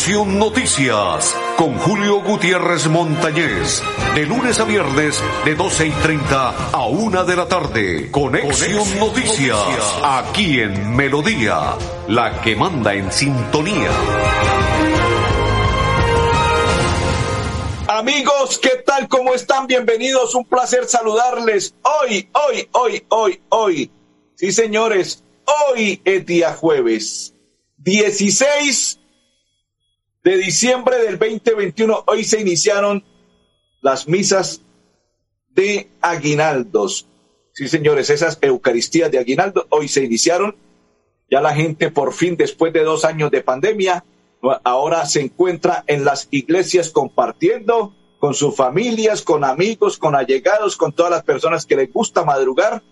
Conexión Noticias con Julio Gutiérrez Montañez. De lunes a viernes de 12 y 30 a 1 de la tarde. Conexión, Noticias, aquí en Melodía, la que manda en sintonía. Amigos, ¿qué tal? ¿Cómo están? Bienvenidos. Un placer saludarles. Hoy, hoy, hoy, hoy, hoy. Sí, señores, hoy es día jueves. 16 de diciembre del 2021. Hoy se iniciaron las misas de aguinaldos. Sí, señores, esas Eucaristías de aguinaldo hoy se iniciaron. Ya la gente por fin, después de dos años de pandemia, ahora se encuentra en las iglesias compartiendo con sus familias, con amigos, con allegados, con todas las personas que les gusta madrugar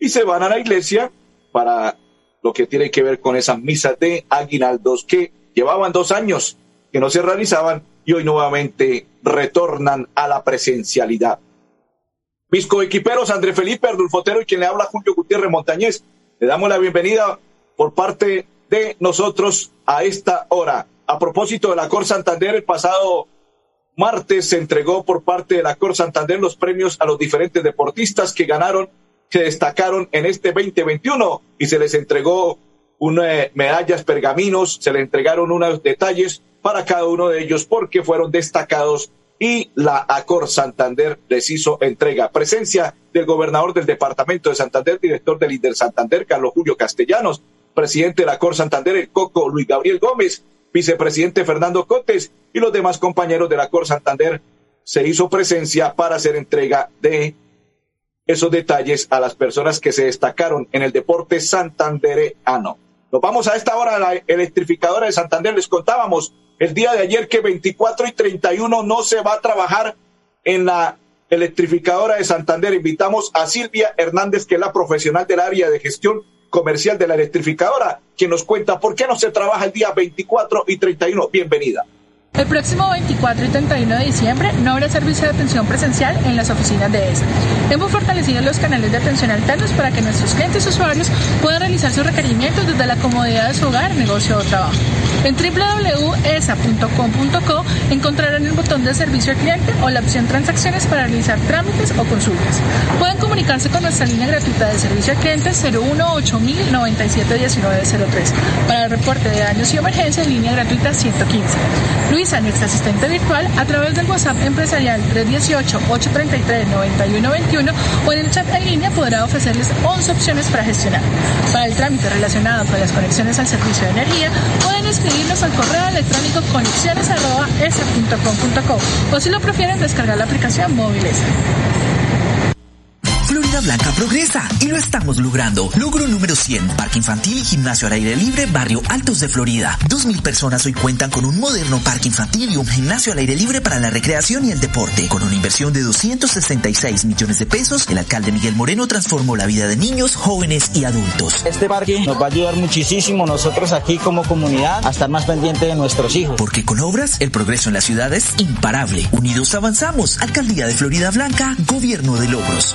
y se van a la iglesia para lo que tiene que ver con esas misas de aguinaldos que llevaban dos años que no se realizaban y hoy nuevamente retornan a la presencialidad. Mis coequiperos André Felipe Ardulfotero y quien le habla Julio Gutiérrez Montañez, le damos la bienvenida por parte de nosotros a esta hora. A propósito de la Cor Santander, el pasado martes se entregó por parte de la Cor Santander los premios a los diferentes deportistas que ganaron, se destacaron en este 2021 y se les entregó unas medallas, pergaminos, se les entregaron unos detalles para cada uno de ellos porque fueron destacados y la Acor Santander les hizo entrega. Presencia del gobernador del departamento de Santander, director del Inter Santander, Carlos Julio Castellanos, presidente de la Acor Santander, el Coco Luis Gabriel Gómez, vicepresidente Fernando Cotes y los demás compañeros de la Acor Santander. Se hizo presencia para hacer entrega de esos detalles a las personas que se destacaron en el deporte santandereano. Nos vamos a esta hora a la electrificadora de Santander. Les contábamos el día de ayer que 24 y 31 no se va a trabajar en la electrificadora de Santander. Invitamos a Silvia Hernández, que es la profesional del área de gestión comercial de la electrificadora, quien nos cuenta por qué no se trabaja el día 24 y 31. Bienvenida. El próximo 24 y 31 de diciembre no habrá servicio de atención presencial en las oficinas de ESA. Hemos fortalecido los canales de atención alternos para que nuestros clientes usuarios puedan realizar sus requerimientos desde la comodidad de su hogar, negocio o trabajo. En www.esa.com.co encontrarán el botón de servicio al cliente o la opción transacciones para realizar trámites o consultas. Pueden comunicarse con nuestra línea gratuita de servicio al cliente 018 Para el reporte de daños y emergencias, línea gratuita 115. Luisa, nuestra asistente virtual, a través del WhatsApp empresarial 318-833-9121 o en el chat en línea podrá ofrecerles 11 opciones para gestionar. Para el trámite relacionado con las conexiones al servicio de energía, pueden escribir escribirnos al correo electrónico conexiones.esa.com.co o si lo prefieren descargar la aplicación móviles. Blanca progresa y lo estamos logrando. Logro número 100, Parque Infantil y Gimnasio al Aire Libre, Barrio Altos de Florida. 2.000 personas hoy cuentan con un moderno parque infantil y un gimnasio al aire libre para la recreación y el deporte. Con una inversión de 266 millones de pesos, el alcalde Miguel Moreno transformó la vida de niños, jóvenes y adultos. Este parque nos va a ayudar muchísimo nosotros aquí como comunidad a estar más pendiente de nuestros hijos. Porque con obras, el progreso en la ciudad es imparable. Unidos avanzamos. Alcaldía de Florida Blanca, Gobierno de Logros.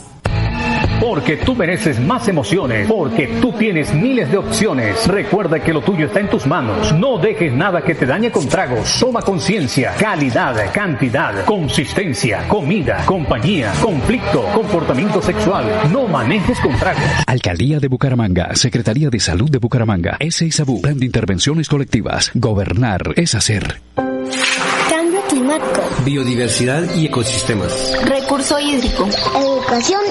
Porque tú mereces más emociones, porque tú tienes miles de opciones. Recuerda que lo tuyo está en tus manos. No dejes nada que te dañe con tragos. Toma conciencia, calidad, cantidad, consistencia, comida, compañía, conflicto, comportamiento sexual. No manejes con tragos. Alcaldía de Bucaramanga, Secretaría de Salud de Bucaramanga, S. Isabú, Plan de Intervenciones Colectivas. Gobernar es hacer. Biodiversidad y ecosistemas. Recurso hídrico. Educación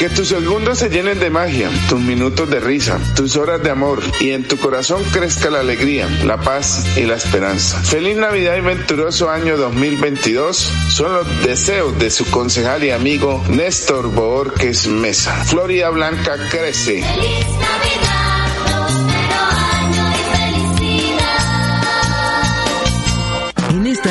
Que tus segundos se llenen de magia, tus minutos de risa, tus horas de amor y en tu corazón crezca la alegría, la paz y la esperanza. Feliz Navidad y venturoso año 2022 son los deseos de su concejal y amigo Néstor Borges Mesa. Florida Blanca crece. En esta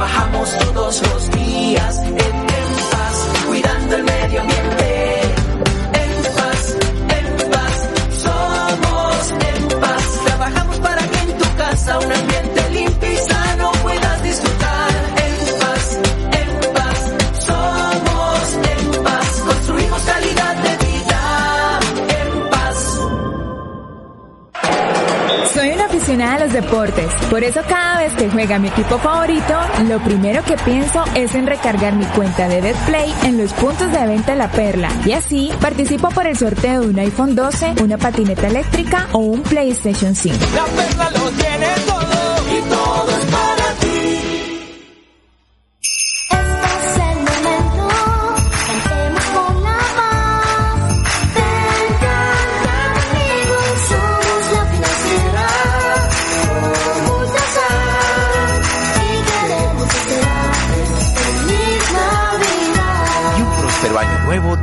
Trabajamos todos los días en, en paz, cuidando el medio ambiente. A los deportes, por eso cada vez que juega mi equipo favorito, lo primero que pienso es en recargar mi cuenta de Betplay en los puntos de venta La Perla y así participo por el sorteo de un iPhone 12, una patineta eléctrica o un PlayStation 5. La perla lo tiene todo y todo es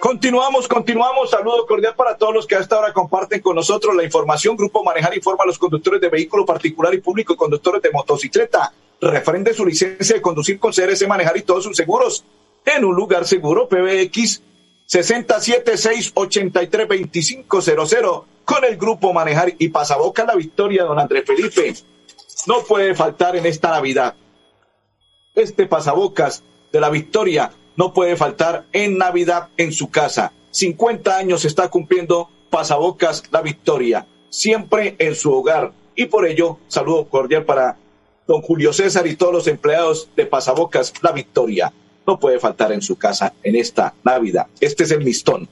Continuamos, continuamos. Saludo cordial para todos los que a esta hora comparten con nosotros la información. Grupo Manejar informa a los conductores de vehículo particular y público y conductores de motocicleta. Referente su licencia de conducir con CRS Manejar y todos sus seguros en un lugar seguro. PBX 676832500 con el Grupo Manejar y Pasaboca la victoria, don Andrés Felipe. No puede faltar en esta Navidad. Este pasabocas de la victoria no puede faltar en Navidad en su casa. 50 años está cumpliendo Pasabocas la victoria, siempre en su hogar. Y por ello, saludo cordial para don Julio César y todos los empleados de Pasabocas la victoria. No puede faltar en su casa en esta Navidad. Este es el listón.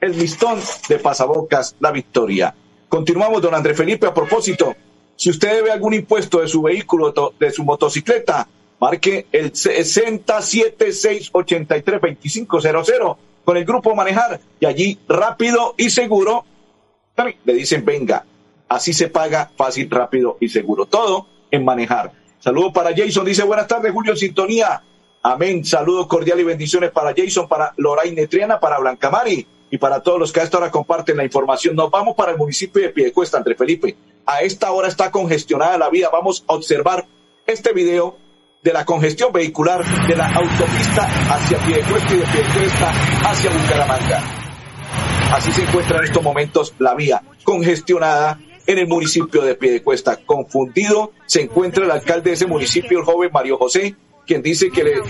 El listón de Pasabocas la victoria. Continuamos, don Andrés Felipe, a propósito. Si usted debe algún impuesto de su vehículo, de su motocicleta, marque el 676832500 con el grupo Manejar y allí rápido y seguro le dicen venga. Así se paga fácil, rápido y seguro. Todo en Manejar. Saludo para Jason. Dice buenas tardes, Julio Sintonía. Amén. Saludos cordiales y bendiciones para Jason, para Loraine Triana, para Blanca Mari y para todos los que a esta hora comparten la información. Nos vamos para el municipio de Piedecuesta, André Felipe. A esta hora está congestionada la vía. Vamos a observar este video de la congestión vehicular de la autopista hacia Piedecuesta y de Piedecuesta hacia Bucaramanga. Así se encuentra en estos momentos la vía congestionada en el municipio de Piedecuesta. Confundido se encuentra el alcalde de ese municipio, el joven Mario José, quien dice que le-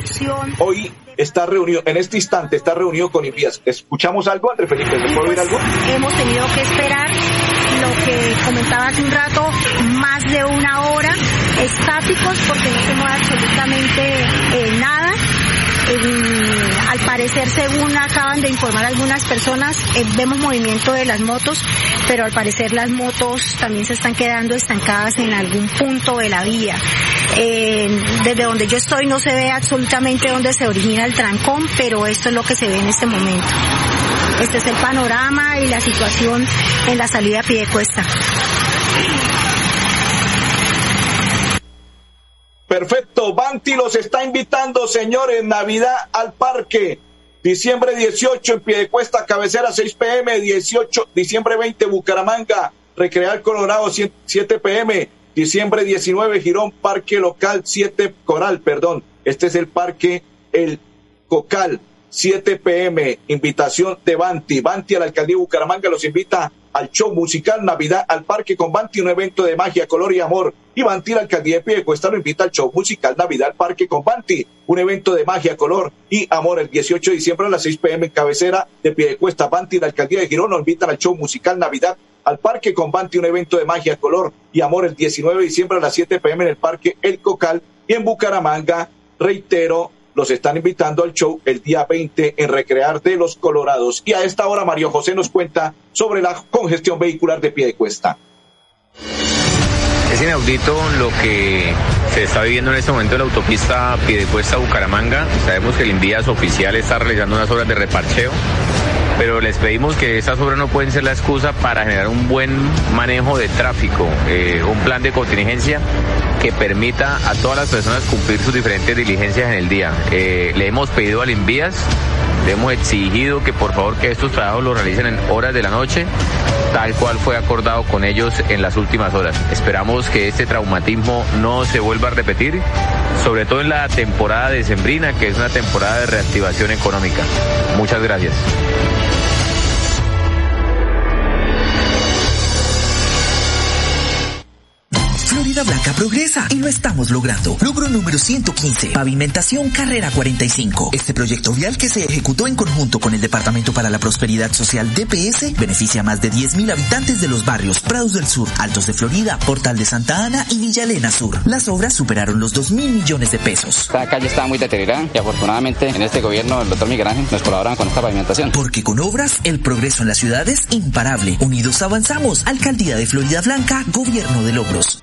hoy está reunido, en este instante está reunido con Invías. ¿Escuchamos algo, André Felipe? ¿Se puede oír algo? Hemos tenido que esperar lo que comentaba hace un rato, más de una hora estáticos porque no se mueve absolutamente eh, nada. Eh, al parecer, según acaban de informar algunas personas, eh, vemos movimiento de las motos, pero al parecer las motos también se están quedando estancadas en algún punto de la vía. Eh, desde donde yo estoy no se ve absolutamente dónde se origina el trancón, pero esto es lo que se ve en este momento. Este es el panorama y la situación en la salida a pie de cuesta. Perfecto, Banti los está invitando, señores, Navidad al parque. Diciembre 18 en Piedecuesta, cabecera 6 pm, 18, diciembre 20 Bucaramanga, Recrear Colorado 7 pm, diciembre 19 Girón, Parque Local 7 Coral, perdón, este es el parque El Cocal 7 pm, invitación de Banti. Banti a la alcaldía de Bucaramanga los invita al show musical Navidad al Parque con Banti, un evento de magia, color y amor. Y Banti, la alcaldía de Piedecuesta, lo invita al show musical Navidad al Parque con Banti, un evento de magia, color y amor. El 18 de diciembre a las 6 pm en cabecera de Piedecuesta. Banti, la alcaldía de Girón, lo invitan al show musical Navidad al Parque con Banti, un evento de magia, color y amor. El 19 de diciembre a las 7 pm en el Parque El Cocal y en Bucaramanga, reitero, los están invitando al show el día 20 en Recrear de los Colorados. Y a esta hora Mario José nos cuenta sobre la congestión vehicular de pie de cuesta. Es inaudito lo que se está viviendo en este momento en la autopista Piedecuesta Bucaramanga. Sabemos que el Invías oficial está realizando unas obras de reparcheo, pero les pedimos que esas obras no pueden ser la excusa para generar un buen manejo de tráfico, eh, un plan de contingencia que permita a todas las personas cumplir sus diferentes diligencias en el día. Eh, le hemos pedido al Invías, le hemos exigido que por favor que estos trabajos los realicen en horas de la noche, tal cual fue acordado con ellos en las últimas horas. Esperamos que este traumatismo no se vuelva a repetir, sobre todo en la temporada decembrina, que es una temporada de reactivación económica. Muchas gracias. Florida Blanca progresa y lo estamos logrando. Logro número 115, pavimentación carrera 45. Este proyecto vial que se ejecutó en conjunto con el Departamento para la Prosperidad Social DPS beneficia a más de 10.000 habitantes de los barrios Prados del Sur, Altos de Florida, Portal de Santa Ana y Villa Elena Sur. Las obras superaron los 2.000 millones de pesos. Esta calle estaba muy deteriorada y afortunadamente en este gobierno el doctor Miguel Ángel nos colaboran con esta pavimentación. Porque con obras el progreso en la ciudad es imparable. Unidos avanzamos. Alcaldía de Florida Blanca, Gobierno de Logros.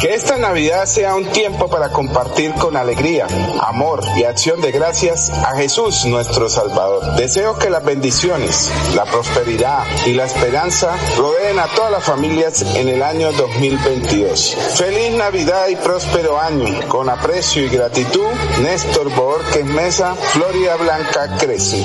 Que esta Navidad sea un tiempo para compartir con alegría, amor y acción de gracias a Jesús nuestro Salvador. Deseo que las bendiciones, la prosperidad y la esperanza rodeen a todas las familias en el año 2022. Feliz Navidad y próspero año. Con aprecio y gratitud, Néstor Borges Mesa, Florida Blanca crece.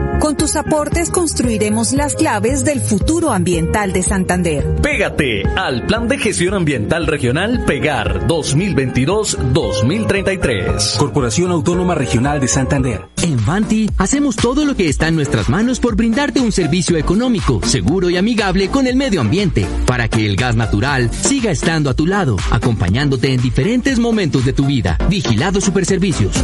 Con tus aportes construiremos las claves del futuro ambiental de Santander. Pégate al Plan de Gestión Ambiental Regional Pegar 2022-2033. Corporación Autónoma Regional de Santander. En Vanti hacemos todo lo que está en nuestras manos por brindarte un servicio económico, seguro y amigable con el medio ambiente, para que el gas natural siga estando a tu lado, acompañándote en diferentes momentos de tu vida. Vigilado Superservicios.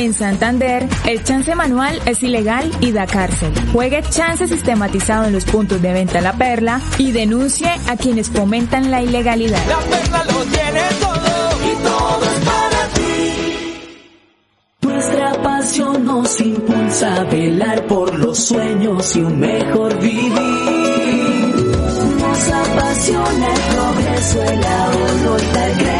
En Santander, el chance manual es ilegal y da cárcel. Juegue chance sistematizado en los puntos de venta La Perla y denuncie a quienes fomentan la ilegalidad. La perla lo tiene todo y todo es para ti. Nuestra pasión nos impulsa a velar por los sueños y un mejor vivir. Nos apasiona el progreso, el ahorro y dar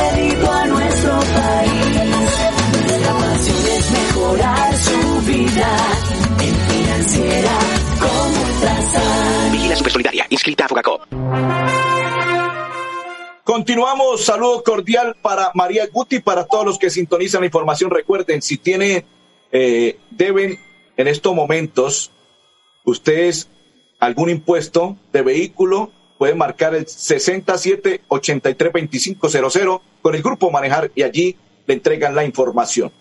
Continuamos, saludo cordial para María Guti, para todos los que sintonizan la información. Recuerden, si tiene, eh, deben en estos momentos, ustedes algún impuesto de vehículo, pueden marcar el 67832500 con el grupo Manejar y allí le entregan la información.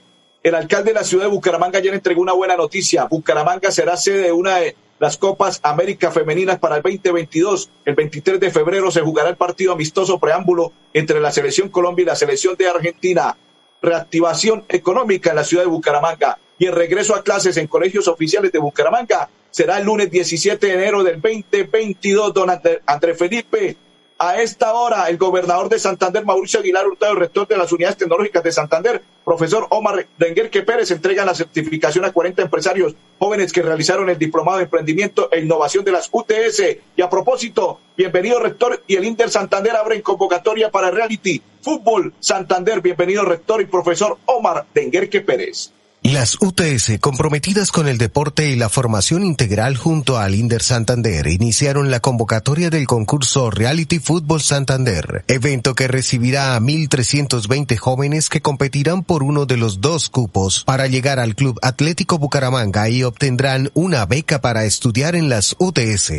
El alcalde de la ciudad de Bucaramanga ayer entregó una buena noticia. Bucaramanga será sede de una las Copas América Femeninas para el 2022. El 23 de febrero se jugará el partido amistoso preámbulo entre la Selección Colombia y la Selección de Argentina. Reactivación económica en la ciudad de Bucaramanga y el regreso a clases en colegios oficiales de Bucaramanga será el lunes 17 de enero del 2022. Don André, André Felipe, a esta hora, el gobernador de Santander, Mauricio Aguilar Hurtado, rector de las unidades tecnológicas de Santander, profesor Omar Denguerque Pérez, entregan la certificación a 40 empresarios jóvenes que realizaron el diplomado de emprendimiento e innovación de las UTS. Y a propósito, bienvenido rector y el Inter Santander abren convocatoria para reality fútbol Santander. Bienvenido rector y profesor Omar Denguerque Pérez. Las UTS, comprometidas con el deporte y la formación integral junto al Inder Santander, iniciaron la convocatoria del concurso Reality Fútbol Santander, evento que recibirá a 1.320 jóvenes que competirán por uno de los dos cupos para llegar al Club Atlético Bucaramanga y obtendrán una beca para estudiar en las UTS.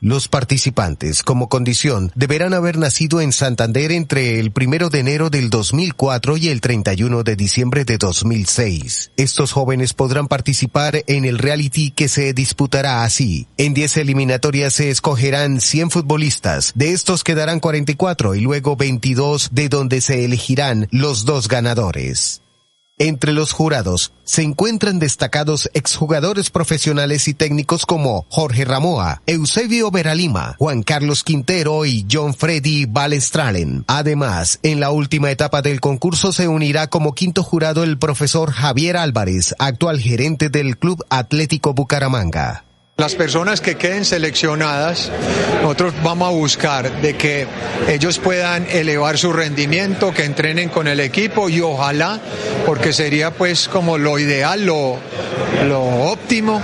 Los participantes, como condición, deberán haber nacido en Santander entre el primero de enero del 2004 y el 31 de diciembre de 2006. Estos jóvenes podrán participar en el reality que se disputará así. En 10 eliminatorias se escogerán 100 futbolistas. De estos quedarán 44 y luego 22 de donde se elegirán los dos ganadores. Entre los jurados se encuentran destacados exjugadores profesionales y técnicos como Jorge Ramoa, Eusebio Veralima, Juan Carlos Quintero y John Freddy Balestralen. Además, en la última etapa del concurso se unirá como quinto jurado el profesor Javier Álvarez, actual gerente del Club Atlético Bucaramanga. Las personas que queden seleccionadas, nosotros vamos a buscar de que ellos puedan elevar su rendimiento, que entrenen con el equipo y ojalá, porque sería pues como lo ideal, lo, lo óptimo,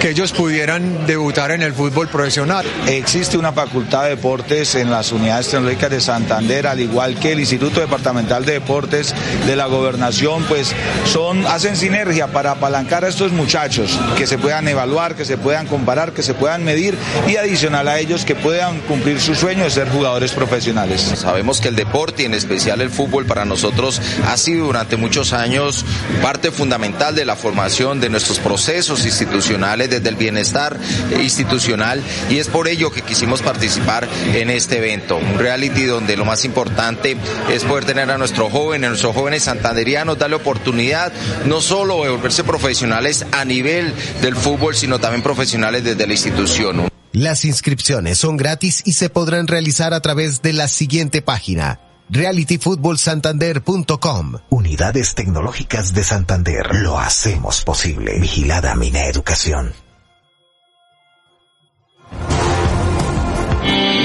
que ellos pudieran debutar en el fútbol profesional. Existe una facultad de deportes en las unidades tecnológicas de Santander, al igual que el Instituto Departamental de Deportes de la Gobernación, pues son, hacen sinergia para apalancar a estos muchachos, que se puedan evaluar, que se puedan comparar, que se puedan medir y adicional a ellos que puedan cumplir su sueño de ser jugadores profesionales. Sabemos que el deporte y en especial el fútbol para nosotros ha sido durante muchos años parte fundamental de la formación de nuestros procesos institucionales, desde el bienestar institucional y es por ello que quisimos participar en este evento, un reality donde lo más importante es poder tener a nuestros jóvenes, a nuestros jóvenes santanderianos, darle oportunidad no solo de volverse profesionales a nivel del fútbol, sino también profesionales desde la institución. Las inscripciones son gratis y se podrán realizar a través de la siguiente página realityfootballsantander.com. Unidades Tecnológicas de Santander. Lo hacemos posible. Vigilada Mina Educación.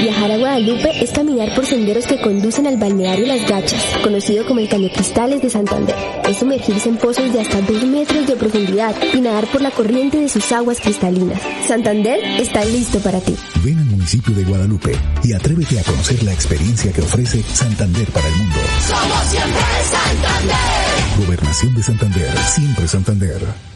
Viajar a Guadalupe es caminar por senderos que conducen al balneario Las Gachas, conocido como el Caño Cristales de Santander. Es sumergirse en pozos de hasta 2 metros de profundidad y nadar por la corriente de sus aguas cristalinas. Santander está listo para ti. Ven al municipio de Guadalupe y atrévete a conocer la experiencia que ofrece Santander para el mundo. Somos siempre Santander. Gobernación de Santander, siempre Santander.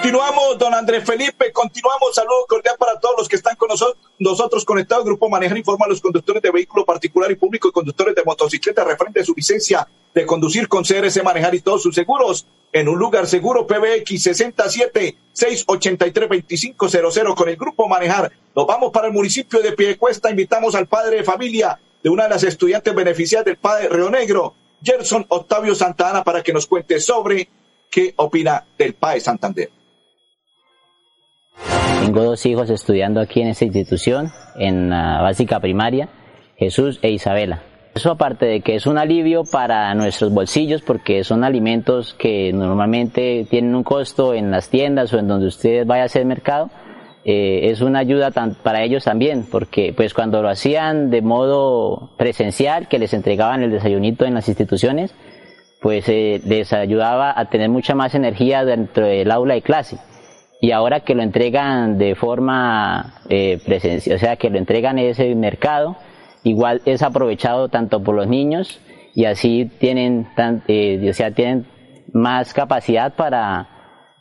Continuamos, don Andrés Felipe, continuamos. Saludos cordial para todos los que están con nosotros, nosotros conectados. Grupo Manejar informa a los conductores de vehículo particular y público y conductores de motocicleta referente a su licencia de conducir con CRS Manejar y todos sus seguros en un lugar seguro PBX 67 683 2500 con el Grupo Manejar. Nos vamos para el municipio de Piedecuesta. Invitamos al padre de familia de una de las estudiantes beneficiadas del padre Río Negro, Gerson Octavio Santana, para que nos cuente sobre qué opina del PAE Santander. Tengo dos hijos estudiando aquí en esta institución, en la básica primaria, Jesús e Isabela. Eso aparte de que es un alivio para nuestros bolsillos porque son alimentos que normalmente tienen un costo en las tiendas o en donde ustedes vayan a hacer mercado, eh, es una ayuda para ellos también porque pues cuando lo hacían de modo presencial, que les entregaban el desayunito en las instituciones, pues eh, les ayudaba a tener mucha más energía dentro del aula de clase. Y ahora que lo entregan de forma eh, presencial, o sea, que lo entregan en ese mercado, igual es aprovechado tanto por los niños y así tienen, eh, o sea, tienen más capacidad para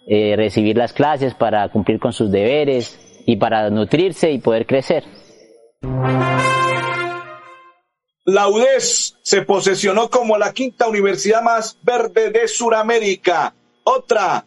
eh, recibir las clases, para cumplir con sus deberes y para nutrirse y poder crecer. La UDES se posesionó como la quinta universidad más verde de Sudamérica. Otra,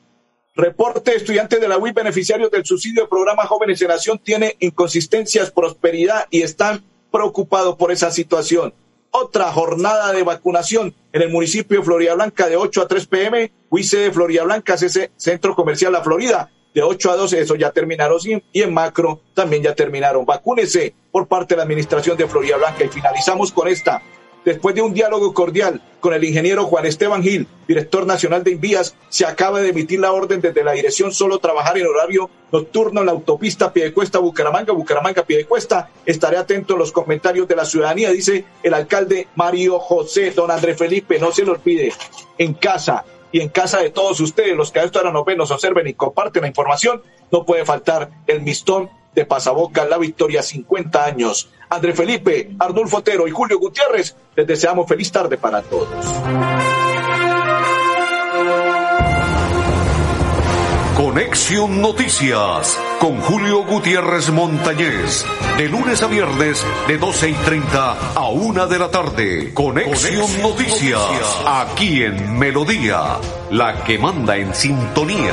reporte estudiantes de la UIP beneficiarios del subsidio del programa Jóvenes en Nación tiene inconsistencias, prosperidad y están preocupados por esa situación. Otra jornada de vacunación en el municipio de Florida Blanca de 8 a 3 pm, UIC de Florida Blanca, ese Centro Comercial La Florida, de 8 a 12, eso ya terminaron, y en macro también ya terminaron. Vacúnese por parte de la Administración de Florida Blanca. Y finalizamos con esta. Después de un diálogo cordial con el ingeniero Juan Esteban Gil, director nacional de Invías, se acaba de emitir la orden desde la dirección solo trabajar en horario nocturno en la autopista Piedecuesta Bucaramanga, Bucaramanga Piedecuesta. Estaré atento a los comentarios de la ciudadanía, dice el alcalde Mario José, don André Felipe, no se lo olvide, en casa y en casa de todos ustedes, los que a esto ahora nos ven, nos observen y comparten la información, no puede faltar el mistón de Pasaboca, la victoria 50 años. André Felipe, Arnulfo Otero y Julio Gutiérrez, les deseamos feliz tarde para todos. Conexión Noticias con Julio Gutiérrez Montañez. De lunes a viernes de 12 y 30 a 1 de la tarde. Conexión, Noticias, aquí en Melodía, la que manda en sintonía.